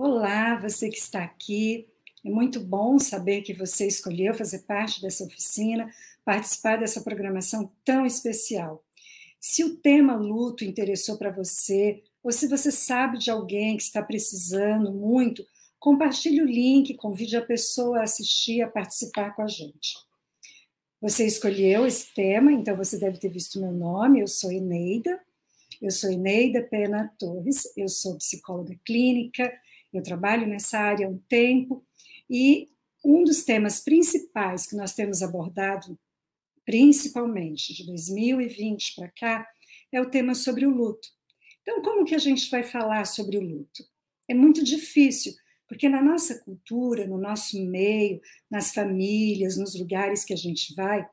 Olá, você que está aqui. É muito bom saber que você escolheu fazer parte dessa oficina, participar dessa programação tão especial. Se o tema luto interessou para você, ou se você sabe de alguém que está precisando muito, compartilhe o link, convide a pessoa a assistir, a participar com a gente. Você escolheu esse tema, então você deve ter visto meu nome, eu sou Eneida, eu sou Eneida Pena Torres, eu sou psicóloga clínica, eu trabalho nessa área há um tempo e um dos temas principais que nós temos abordado, principalmente de 2020 para cá, é o tema sobre o luto. Então, como que a gente vai falar sobre o luto? É muito difícil, porque na nossa cultura, no nosso meio, nas famílias, nos lugares que a gente vai,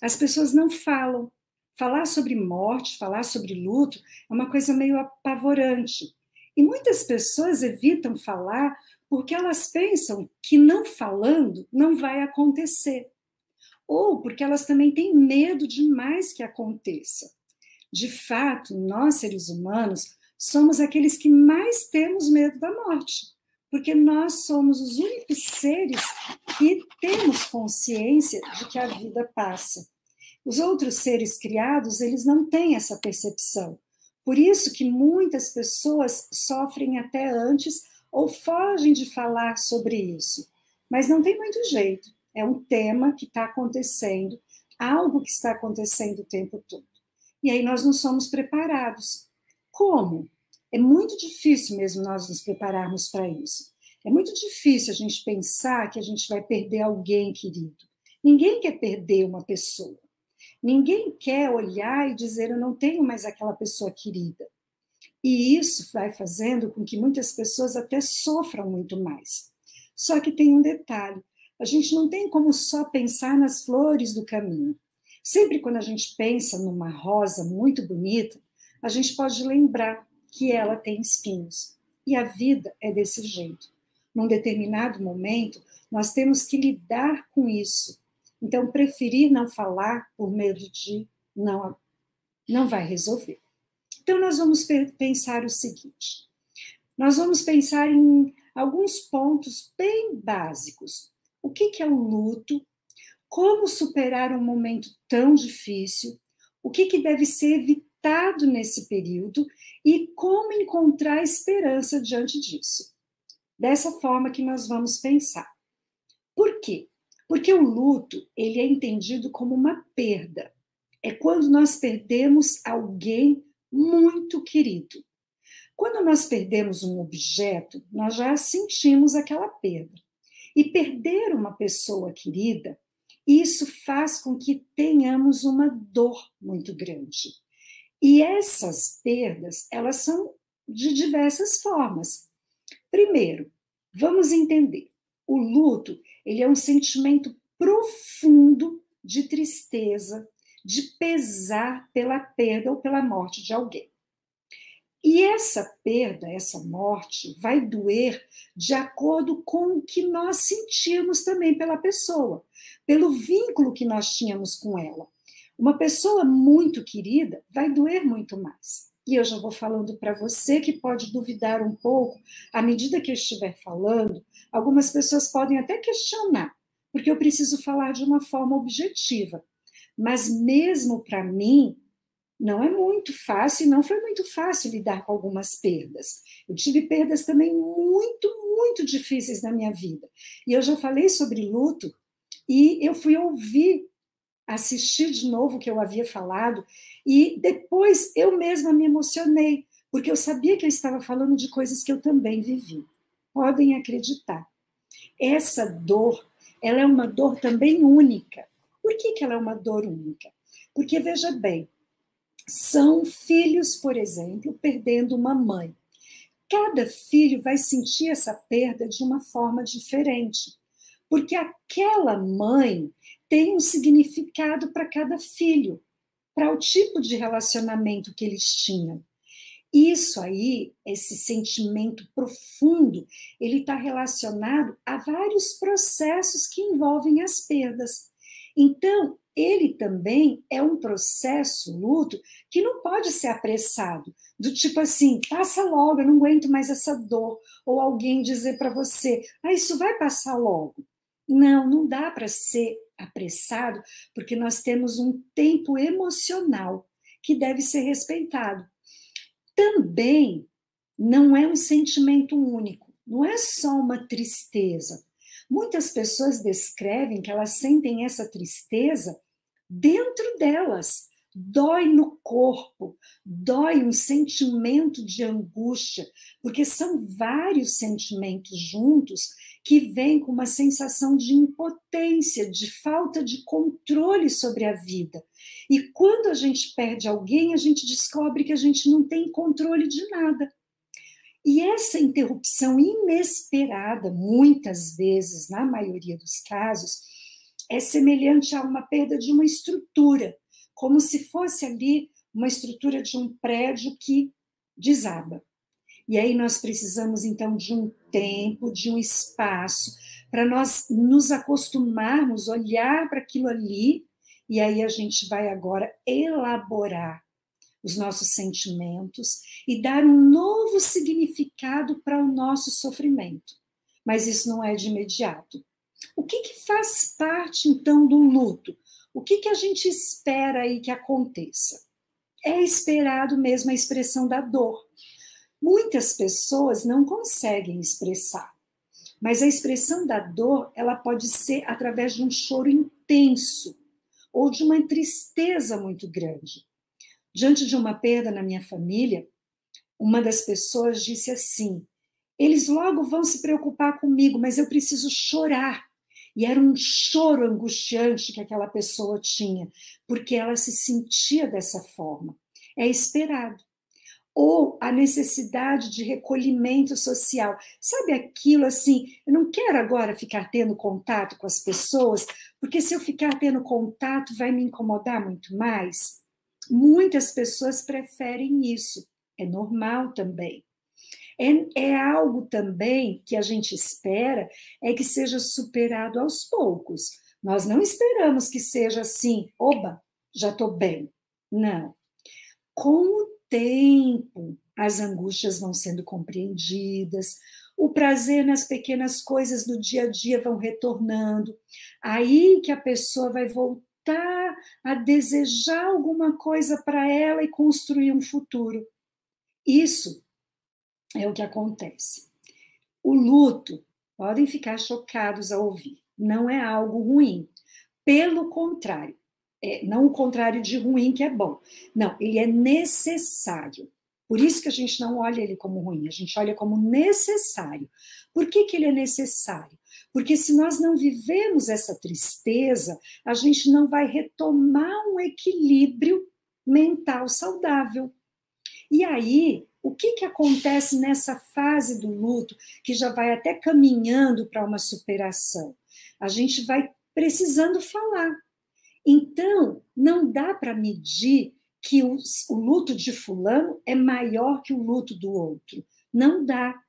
as pessoas não falam. Falar sobre morte, falar sobre luto é uma coisa meio apavorante. E muitas pessoas evitam falar porque elas pensam que não falando não vai acontecer. Ou porque elas também têm medo demais que aconteça. De fato, nós seres humanos somos aqueles que mais temos medo da morte, porque nós somos os únicos seres que temos consciência de que a vida passa. Os outros seres criados, eles não têm essa percepção. Por isso que muitas pessoas sofrem até antes ou fogem de falar sobre isso. Mas não tem muito jeito. É um tema que está acontecendo, algo que está acontecendo o tempo todo. E aí nós não somos preparados. Como? É muito difícil mesmo nós nos prepararmos para isso. É muito difícil a gente pensar que a gente vai perder alguém querido. Ninguém quer perder uma pessoa. Ninguém quer olhar e dizer eu não tenho mais aquela pessoa querida. E isso vai fazendo com que muitas pessoas até sofram muito mais. Só que tem um detalhe: a gente não tem como só pensar nas flores do caminho. Sempre quando a gente pensa numa rosa muito bonita, a gente pode lembrar que ela tem espinhos. E a vida é desse jeito. Num determinado momento, nós temos que lidar com isso então, preferir não falar por medo de não, não vai resolver. Então, nós vamos pensar o seguinte: nós vamos pensar em alguns pontos bem básicos. O que, que é o luto? Como superar um momento tão difícil? O que, que deve ser evitado nesse período? E como encontrar esperança diante disso? Dessa forma que nós vamos pensar. Por quê? Porque o luto, ele é entendido como uma perda. É quando nós perdemos alguém muito querido. Quando nós perdemos um objeto, nós já sentimos aquela perda. E perder uma pessoa querida, isso faz com que tenhamos uma dor muito grande. E essas perdas, elas são de diversas formas. Primeiro, vamos entender. O luto, ele é um sentimento profundo de tristeza, de pesar pela perda ou pela morte de alguém. E essa perda, essa morte, vai doer de acordo com o que nós sentimos também pela pessoa, pelo vínculo que nós tínhamos com ela. Uma pessoa muito querida vai doer muito mais. E eu já vou falando para você que pode duvidar um pouco, à medida que eu estiver falando, algumas pessoas podem até questionar, porque eu preciso falar de uma forma objetiva. Mas mesmo para mim, não é muito fácil, não foi muito fácil lidar com algumas perdas. Eu tive perdas também muito, muito difíceis na minha vida. E eu já falei sobre luto e eu fui ouvir, assistir de novo o que eu havia falado e depois eu mesma me emocionei, porque eu sabia que eu estava falando de coisas que eu também vivi. Podem acreditar. Essa dor ela é uma dor também única. Por que, que ela é uma dor única? Porque, veja bem, são filhos, por exemplo, perdendo uma mãe. Cada filho vai sentir essa perda de uma forma diferente, porque aquela mãe tem um significado para cada filho, para o tipo de relacionamento que eles tinham. Isso aí, esse sentimento profundo, ele está relacionado a vários processos que envolvem as perdas. Então, ele também é um processo, luto, que não pode ser apressado. Do tipo assim, passa logo, eu não aguento mais essa dor. Ou alguém dizer para você, ah, isso vai passar logo. Não, não dá para ser apressado, porque nós temos um tempo emocional que deve ser respeitado. Também não é um sentimento único, não é só uma tristeza. Muitas pessoas descrevem que elas sentem essa tristeza dentro delas. Dói no corpo, dói um sentimento de angústia, porque são vários sentimentos juntos que vêm com uma sensação de impotência, de falta de controle sobre a vida. E quando a gente perde alguém, a gente descobre que a gente não tem controle de nada. E essa interrupção inesperada, muitas vezes, na maioria dos casos, é semelhante a uma perda de uma estrutura, como se fosse ali uma estrutura de um prédio que desaba. E aí nós precisamos então de um tempo, de um espaço, para nós nos acostumarmos, olhar para aquilo ali, e aí a gente vai agora elaborar os nossos sentimentos e dar um novo significado para o nosso sofrimento. Mas isso não é de imediato. O que, que faz parte, então, do luto? O que, que a gente espera aí que aconteça? É esperado mesmo a expressão da dor. Muitas pessoas não conseguem expressar, mas a expressão da dor ela pode ser através de um choro intenso ou de uma tristeza muito grande. Diante de uma perda na minha família, uma das pessoas disse assim: eles logo vão se preocupar comigo, mas eu preciso chorar. E era um choro angustiante que aquela pessoa tinha, porque ela se sentia dessa forma. É esperado. Ou a necessidade de recolhimento social. Sabe aquilo assim? Eu não quero agora ficar tendo contato com as pessoas, porque se eu ficar tendo contato vai me incomodar muito mais. Muitas pessoas preferem isso. É normal também. É, é, algo também que a gente espera é que seja superado aos poucos. Nós não esperamos que seja assim, oba, já estou bem. Não. Com o tempo, as angústias vão sendo compreendidas, o prazer nas pequenas coisas do dia a dia vão retornando. Aí que a pessoa vai voltar a desejar alguma coisa para ela e construir um futuro. Isso é o que acontece. O luto, podem ficar chocados ao ouvir, não é algo ruim. Pelo contrário, é, não o contrário de ruim que é bom. Não, ele é necessário. Por isso que a gente não olha ele como ruim, a gente olha como necessário. Por que, que ele é necessário? Porque se nós não vivemos essa tristeza, a gente não vai retomar um equilíbrio mental saudável. E aí, o que, que acontece nessa fase do luto, que já vai até caminhando para uma superação? A gente vai precisando falar. Então, não dá para medir que o, o, luto de Fulano é maior que o luto do outro. Não dá.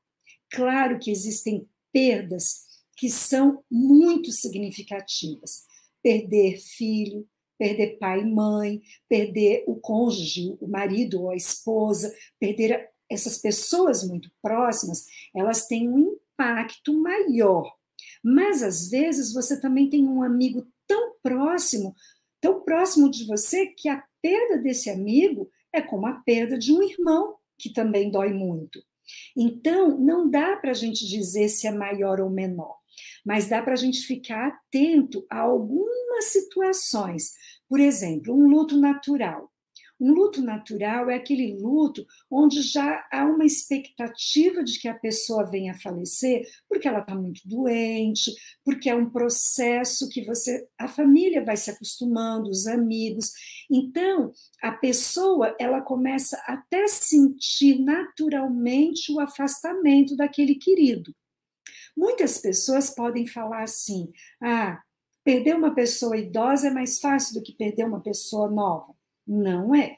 Claro que existem perdas que são muito significativas. Perder filho, perder pai e mãe, perder o cônjuge, o marido ou a esposa, perder essas pessoas muito próximas, elas têm um impacto maior. Mas às vezes você também tem um amigo tão próximo, tão próximo de você, que a perda desse amigo é como a perda de um irmão, que também dói muito. Então, não dá para a gente dizer se é maior ou menor, mas dá para a gente ficar atento a algumas situações por exemplo, um luto natural. Um luto natural é aquele luto onde já há uma expectativa de que a pessoa venha a falecer, porque ela está muito doente, porque é um processo que você, a família vai se acostumando, os amigos. Então, a pessoa ela começa até sentir naturalmente o afastamento daquele querido. Muitas pessoas podem falar assim: ah, Perder uma pessoa idosa é mais fácil do que perder uma pessoa nova? Não é,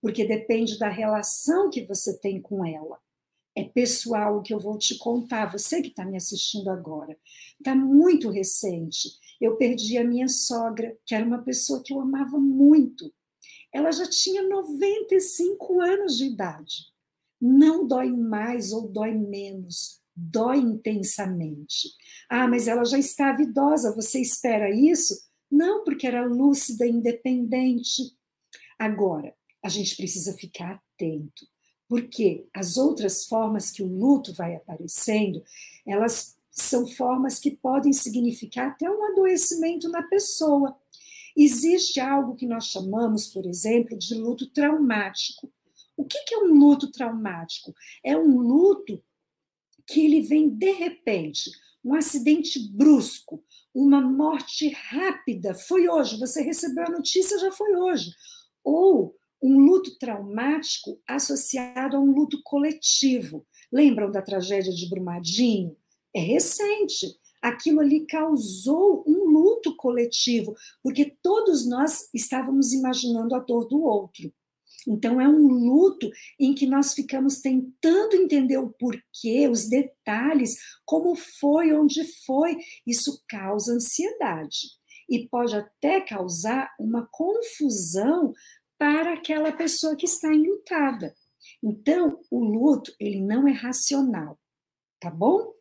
porque depende da relação que você tem com ela. é pessoal o que eu vou te contar, você que está me assistindo agora. Está muito recente. Eu perdi a minha sogra, que era uma pessoa que eu amava muito. Ela já tinha 95 anos de idade. Não dói mais ou dói menos, dói intensamente. Ah, mas ela já estava idosa, você espera isso? Não, porque era lúcida, independente. Agora, a gente precisa ficar atento, porque as outras formas que o luto vai aparecendo, elas são formas que podem significar até um adoecimento na pessoa. Existe algo que nós chamamos, por exemplo, de luto traumático. O que é um luto traumático? É um luto que ele vem de repente, um acidente brusco, uma morte rápida, foi hoje, você recebeu a notícia, já foi hoje. Ou um luto traumático associado a um luto coletivo. Lembram da tragédia de Brumadinho? É recente. Aquilo ali causou um luto coletivo, porque todos nós estávamos imaginando a dor do outro. Então, é um luto em que nós ficamos tentando entender o porquê, os detalhes, como foi, onde foi. Isso causa ansiedade e pode até causar uma confusão para aquela pessoa que está enlutada. Então, o luto, ele não é racional, tá bom?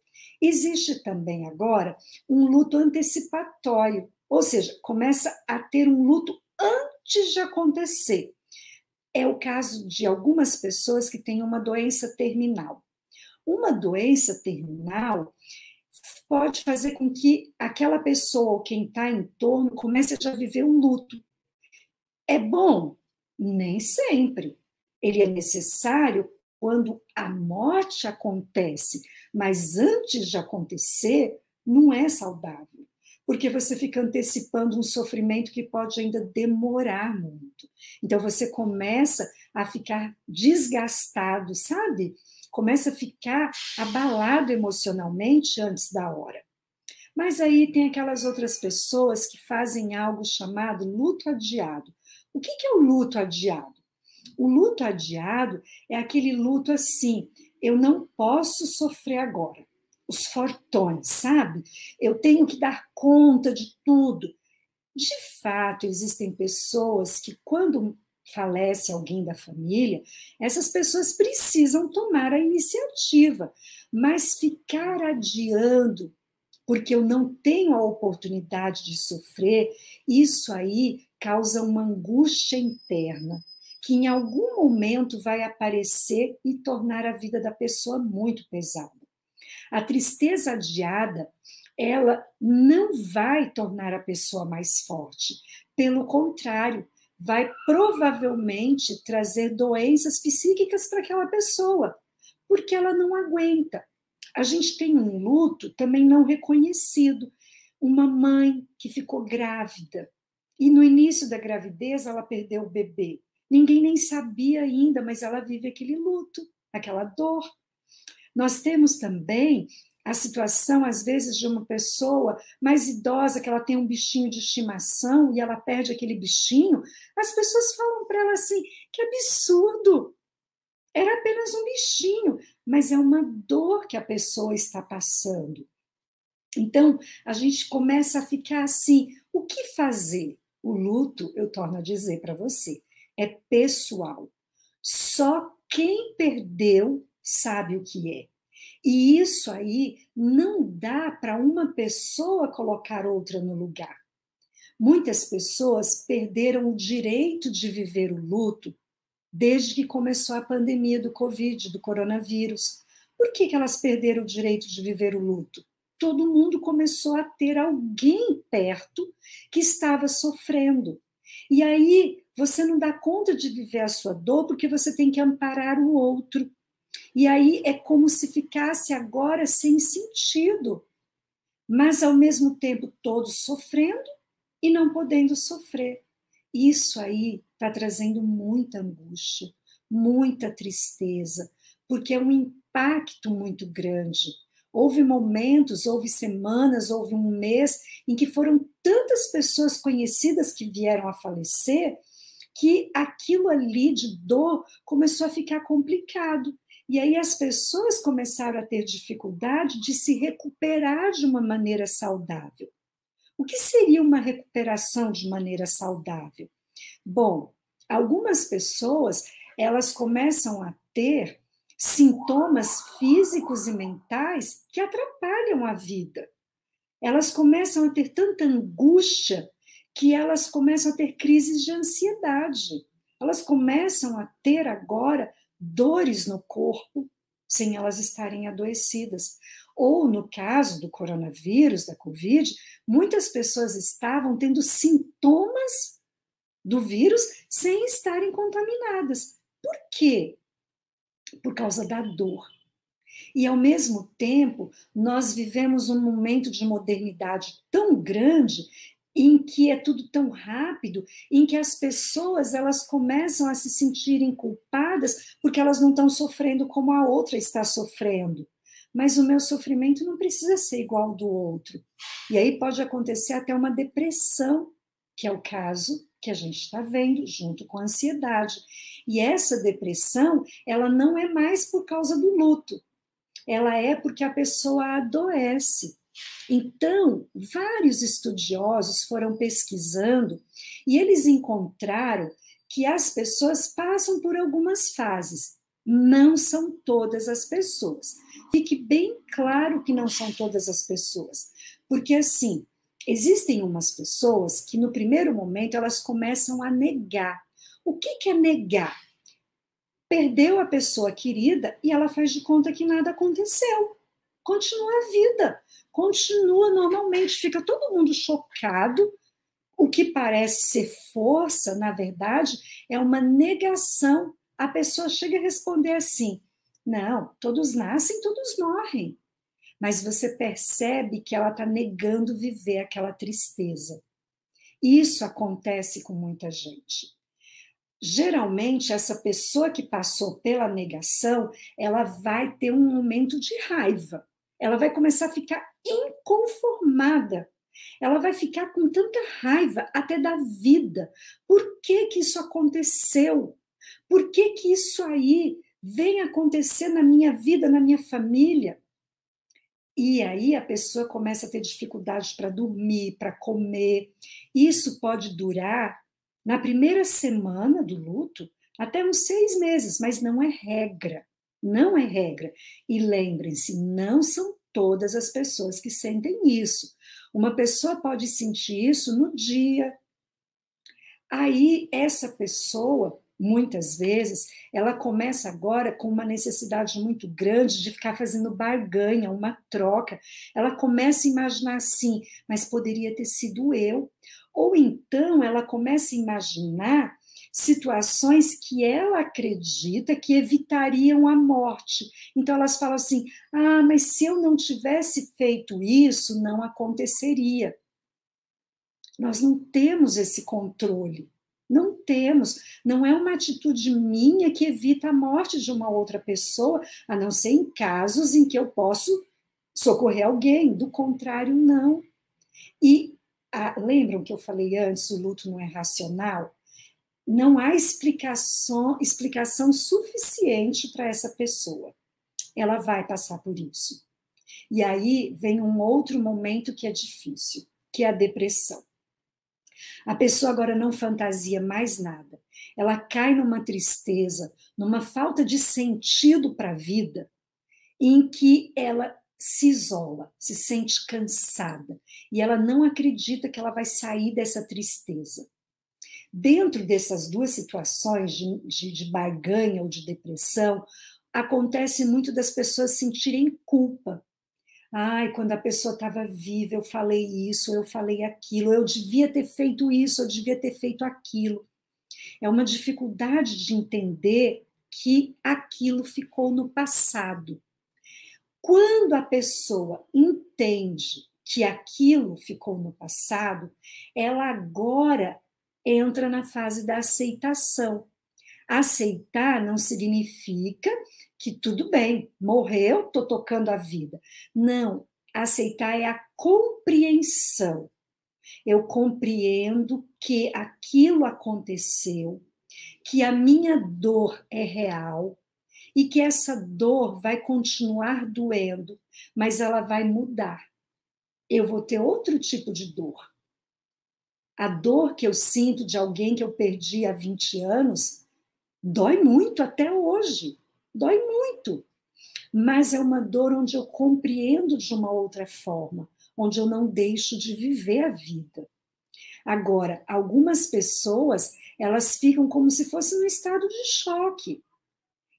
Existe também agora um luto antecipatório, ou seja, começa a ter um luto antes de acontecer é o caso de algumas pessoas que têm uma doença terminal. Uma doença terminal pode fazer com que aquela pessoa quem está em torno comece a já viver um luto. É bom? Nem sempre. Ele é necessário quando a morte acontece, mas antes de acontecer, não é saudável porque você fica antecipando um sofrimento que pode ainda demorar muito. Então você começa a ficar desgastado, sabe? Começa a ficar abalado emocionalmente antes da hora. Mas aí tem aquelas outras pessoas que fazem algo chamado luto adiado. O que é o luto adiado? O luto adiado é aquele luto assim: eu não posso sofrer agora os fortões, sabe? Eu tenho que dar conta de tudo. De fato, existem pessoas que, quando falece alguém da família, essas pessoas precisam tomar a iniciativa, mas ficar adiando, porque eu não tenho a oportunidade de sofrer, isso aí causa uma angústia interna que em algum momento vai aparecer e tornar a vida da pessoa muito pesada. A tristeza adiada, ela não vai tornar a pessoa mais forte. Pelo contrário, vai provavelmente trazer doenças psíquicas para aquela pessoa, porque ela não aguenta. A gente tem um luto também não reconhecido. Uma mãe que ficou grávida e no início da gravidez ela perdeu o bebê. Ninguém nem sabia ainda, mas ela vive aquele luto, aquela dor. Nós temos também a situação, às vezes, de uma pessoa mais idosa, que ela tem um bichinho de estimação e ela perde aquele bichinho, as pessoas falam para ela assim: que absurdo! Era apenas um bichinho, mas é uma dor que a pessoa está passando. Então, a gente começa a ficar assim: o que fazer? O luto, eu torno a dizer para você, é pessoal. Só quem perdeu sabe o que é. E isso aí não dá para uma pessoa colocar outra no lugar. Muitas pessoas perderam o direito de viver o luto desde que começou a pandemia do Covid, do coronavírus. Por que, que elas perderam o direito de viver o luto? Todo mundo começou a ter alguém perto que estava sofrendo. E aí você não dá conta de viver a sua dor porque você tem que amparar o outro. E aí é como se ficasse agora sem sentido, mas ao mesmo tempo todos sofrendo e não podendo sofrer. Isso aí está trazendo muita angústia, muita tristeza, porque é um impacto muito grande. Houve momentos, houve semanas, houve um mês em que foram tantas pessoas conhecidas que vieram a falecer que aquilo ali de dor começou a ficar complicado. E aí as pessoas começaram a ter dificuldade de se recuperar de uma maneira saudável. O que seria uma recuperação de maneira saudável? Bom, algumas pessoas, elas começam a ter sintomas físicos e mentais que atrapalham a vida. Elas começam a ter tanta angústia que elas começam a ter crises de ansiedade. Elas começam a ter agora dores no corpo sem elas estarem adoecidas. Ou no caso do coronavírus, da Covid, muitas pessoas estavam tendo sintomas do vírus sem estarem contaminadas. Por quê? Por causa da dor. E, ao mesmo tempo, nós vivemos um momento de modernidade tão grande em que é tudo tão rápido, em que as pessoas elas começam a se sentirem culpadas porque elas não estão sofrendo como a outra está sofrendo. Mas o meu sofrimento não precisa ser igual ao do outro. E aí pode acontecer até uma depressão, que é o caso que a gente está vendo junto com a ansiedade. E essa depressão, ela não é mais por causa do luto. Ela é porque a pessoa adoece. Então, vários estudiosos foram pesquisando e eles encontraram que as pessoas passam por algumas fases. Não são todas as pessoas. Fique bem claro que não são todas as pessoas. Porque, assim, existem umas pessoas que, no primeiro momento, elas começam a negar. O que, que é negar? Perdeu a pessoa querida e ela faz de conta que nada aconteceu. Continua a vida continua normalmente, fica todo mundo chocado. O que parece ser força, na verdade, é uma negação. A pessoa chega a responder assim: não, todos nascem, todos morrem. Mas você percebe que ela está negando viver aquela tristeza. Isso acontece com muita gente. Geralmente, essa pessoa que passou pela negação, ela vai ter um momento de raiva. Ela vai começar a ficar inconformada. Ela vai ficar com tanta raiva até da vida. Por que que isso aconteceu? Por que que isso aí vem acontecer na minha vida, na minha família? E aí a pessoa começa a ter dificuldade para dormir, para comer. Isso pode durar na primeira semana do luto até uns seis meses, mas não é regra. Não é regra. E lembrem-se, não são todas as pessoas que sentem isso. Uma pessoa pode sentir isso no dia. Aí, essa pessoa, muitas vezes, ela começa agora com uma necessidade muito grande de ficar fazendo barganha, uma troca. Ela começa a imaginar assim, mas poderia ter sido eu. Ou então ela começa a imaginar situações que ela acredita que evitariam a morte. Então elas falam assim: ah, mas se eu não tivesse feito isso, não aconteceria. Nós não temos esse controle. Não temos. Não é uma atitude minha que evita a morte de uma outra pessoa, a não ser em casos em que eu posso socorrer alguém. Do contrário, não. E ah, lembram que eu falei antes: o luto não é racional? não há explicação, explicação suficiente para essa pessoa. Ela vai passar por isso. E aí vem um outro momento que é difícil, que é a depressão. A pessoa agora não fantasia mais nada. Ela cai numa tristeza, numa falta de sentido para a vida, em que ela se isola, se sente cansada e ela não acredita que ela vai sair dessa tristeza. Dentro dessas duas situações de, de, de barganha ou de depressão, acontece muito das pessoas sentirem culpa. Ai, quando a pessoa estava viva, eu falei isso, eu falei aquilo, eu devia ter feito isso, eu devia ter feito aquilo. É uma dificuldade de entender que aquilo ficou no passado. Quando a pessoa entende que aquilo ficou no passado, ela agora entra na fase da aceitação. Aceitar não significa que tudo bem, morreu, estou tocando a vida. Não, aceitar é a compreensão. Eu compreendo que aquilo aconteceu, que a minha dor é real, e que essa dor vai continuar doendo, mas ela vai mudar. Eu vou ter outro tipo de dor. A dor que eu sinto de alguém que eu perdi há 20 anos dói muito até hoje. Dói muito. Mas é uma dor onde eu compreendo de uma outra forma, onde eu não deixo de viver a vida. Agora, algumas pessoas, elas ficam como se fossem no estado de choque.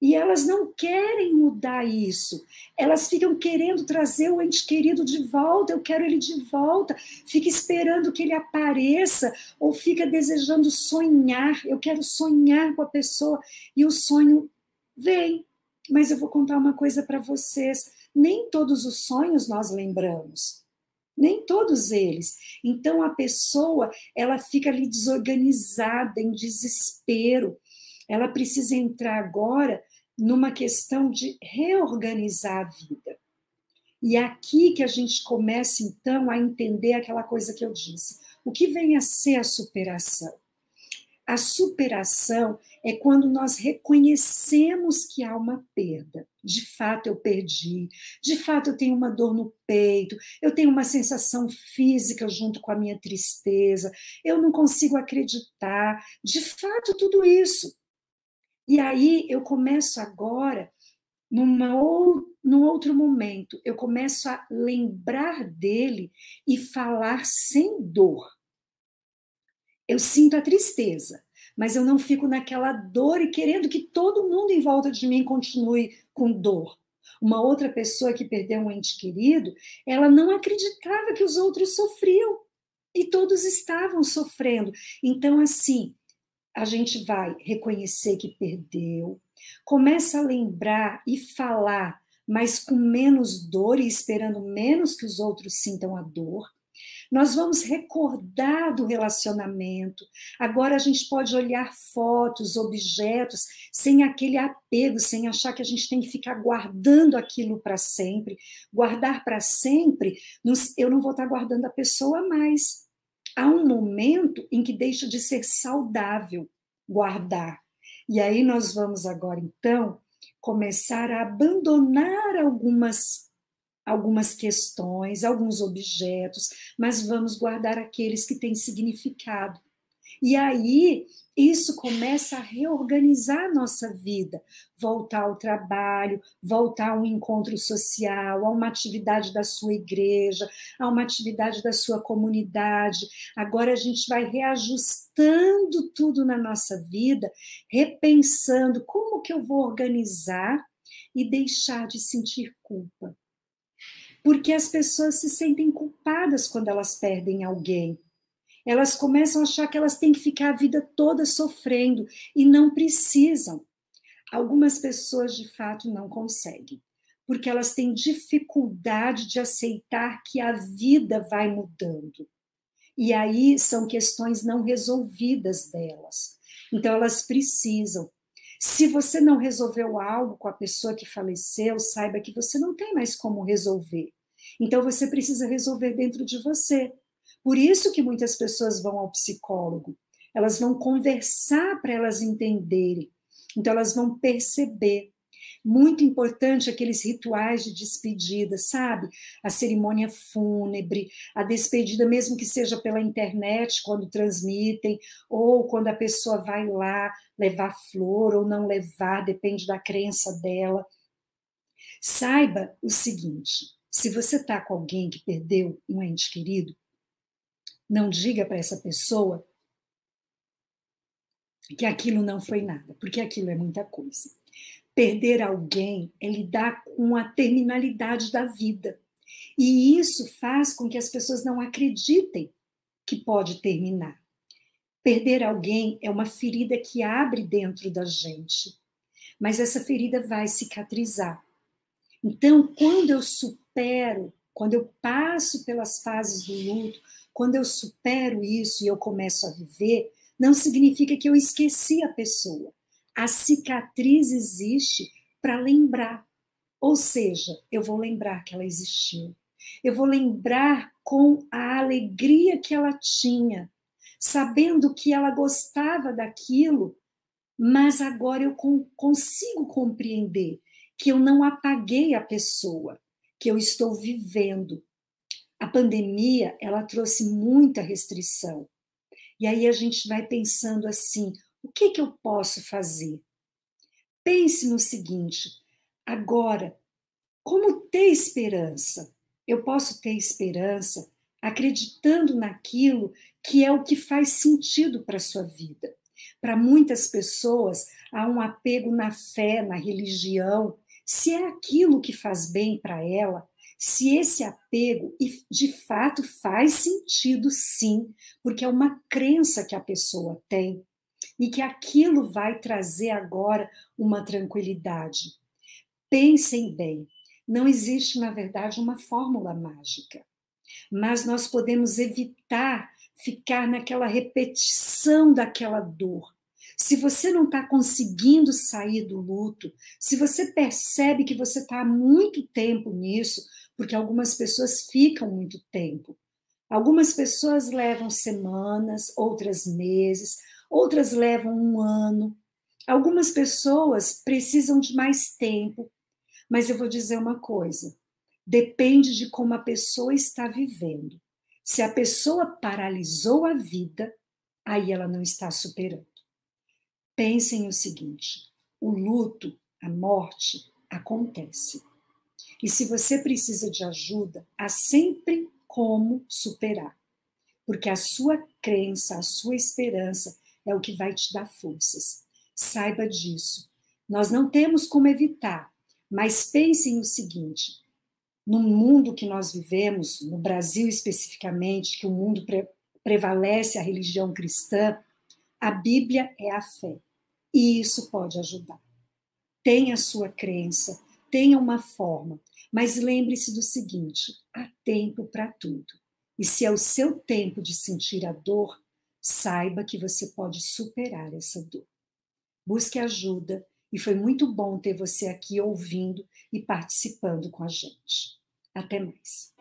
E elas não querem mudar isso. Elas ficam querendo trazer o ente querido de volta. Eu quero ele de volta. Fica esperando que ele apareça ou fica desejando sonhar. Eu quero sonhar com a pessoa e o sonho vem. Mas eu vou contar uma coisa para vocês. Nem todos os sonhos nós lembramos. Nem todos eles. Então a pessoa, ela fica ali desorganizada, em desespero ela precisa entrar agora numa questão de reorganizar a vida. E é aqui que a gente começa, então, a entender aquela coisa que eu disse. O que vem a ser a superação? A superação é quando nós reconhecemos que há uma perda. De fato, eu perdi. De fato, eu tenho uma dor no peito. Eu tenho uma sensação física junto com a minha tristeza. Eu não consigo acreditar. De fato, tudo isso. E aí eu começo agora, numa ou, num outro momento, eu começo a lembrar dele e falar sem dor. Eu sinto a tristeza, mas eu não fico naquela dor e querendo que todo mundo em volta de mim continue com dor. Uma outra pessoa que perdeu um ente querido, ela não acreditava que os outros sofriam e todos estavam sofrendo. Então, assim, a gente vai reconhecer que perdeu, começa a lembrar e falar, mas com menos dor e esperando menos que os outros sintam a dor. Nós vamos recordar do relacionamento. Agora a gente pode olhar fotos, objetos, sem aquele apego, sem achar que a gente tem que ficar guardando aquilo para sempre. Guardar para sempre, eu não vou estar guardando a pessoa mais há um momento em que deixa de ser saudável guardar. E aí nós vamos agora, então, começar a abandonar algumas algumas questões, alguns objetos, mas vamos guardar aqueles que têm significado. E aí isso começa a reorganizar a nossa vida, voltar ao trabalho, voltar a um encontro social, a uma atividade da sua igreja, a uma atividade da sua comunidade. Agora a gente vai reajustando tudo na nossa vida, repensando como que eu vou organizar e deixar de sentir culpa. Porque as pessoas se sentem culpadas quando elas perdem alguém elas começam a achar que elas têm que ficar a vida toda sofrendo e não precisam. Algumas pessoas de fato não conseguem, porque elas têm dificuldade de aceitar que a vida vai mudando. E aí são questões não resolvidas delas. Então elas precisam. Se você não resolveu algo com a pessoa que faleceu, saiba que você não tem mais como resolver. Então você precisa resolver dentro de você. Por isso que muitas pessoas vão ao psicólogo. Elas vão conversar para elas entenderem. Então elas vão perceber. Muito importante aqueles rituais de despedida, sabe? A cerimônia fúnebre, a despedida, mesmo que seja pela internet, quando transmitem, ou quando a pessoa vai lá levar flor ou não levar, depende da crença dela. Saiba o seguinte: se você está com alguém que perdeu um ente querido, não diga para essa pessoa que aquilo não foi nada, porque aquilo é muita coisa. Perder alguém é lidar com a terminalidade da vida. E isso faz com que as pessoas não acreditem que pode terminar. Perder alguém é uma ferida que abre dentro da gente, mas essa ferida vai cicatrizar. Então, quando eu supero, quando eu passo pelas fases do luto, quando eu supero isso e eu começo a viver, não significa que eu esqueci a pessoa. A cicatriz existe para lembrar. Ou seja, eu vou lembrar que ela existiu. Eu vou lembrar com a alegria que ela tinha, sabendo que ela gostava daquilo mas agora eu consigo compreender que eu não apaguei a pessoa, que eu estou vivendo. A pandemia, ela trouxe muita restrição. E aí a gente vai pensando assim: o que, que eu posso fazer? Pense no seguinte: agora, como ter esperança? Eu posso ter esperança acreditando naquilo que é o que faz sentido para a sua vida. Para muitas pessoas, há um apego na fé, na religião. Se é aquilo que faz bem para ela, se esse apego de fato faz sentido, sim, porque é uma crença que a pessoa tem e que aquilo vai trazer agora uma tranquilidade. Pensem bem, não existe, na verdade, uma fórmula mágica, mas nós podemos evitar ficar naquela repetição daquela dor. Se você não está conseguindo sair do luto, se você percebe que você está há muito tempo nisso, porque algumas pessoas ficam muito tempo, algumas pessoas levam semanas, outras meses, outras levam um ano, algumas pessoas precisam de mais tempo, mas eu vou dizer uma coisa: depende de como a pessoa está vivendo. Se a pessoa paralisou a vida, aí ela não está superando. Pensem o seguinte: o luto, a morte, acontece. E se você precisa de ajuda, há sempre como superar. Porque a sua crença, a sua esperança é o que vai te dar forças. Saiba disso. Nós não temos como evitar, mas pensem o seguinte: no mundo que nós vivemos, no Brasil especificamente, que o mundo pre prevalece a religião cristã, a Bíblia é a fé. E isso pode ajudar. Tenha a sua crença, tenha uma forma, mas lembre-se do seguinte: há tempo para tudo. E se é o seu tempo de sentir a dor, saiba que você pode superar essa dor. Busque ajuda e foi muito bom ter você aqui ouvindo e participando com a gente. Até mais.